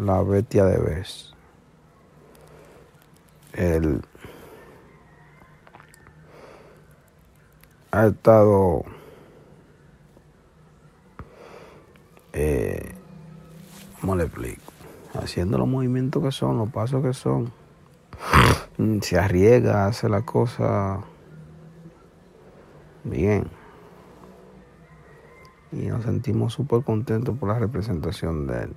La bestia de Bes. Él ha estado eh, ¿cómo le explico? Haciendo los movimientos que son, los pasos que son. Se arriesga, hace la cosa bien. Y nos sentimos súper contentos por la representación de él.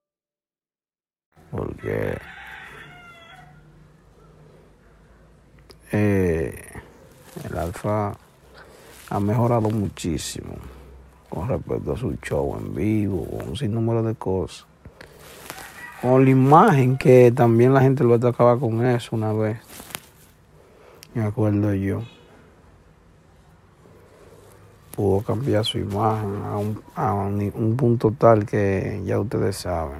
Porque eh, el alfa ha mejorado muchísimo con respecto a su show en vivo, con un sinnúmero de cosas. Con la imagen que también la gente lo atacaba con eso una vez. Me acuerdo yo. Pudo cambiar su imagen a un, a un- un punto tal que ya ustedes saben.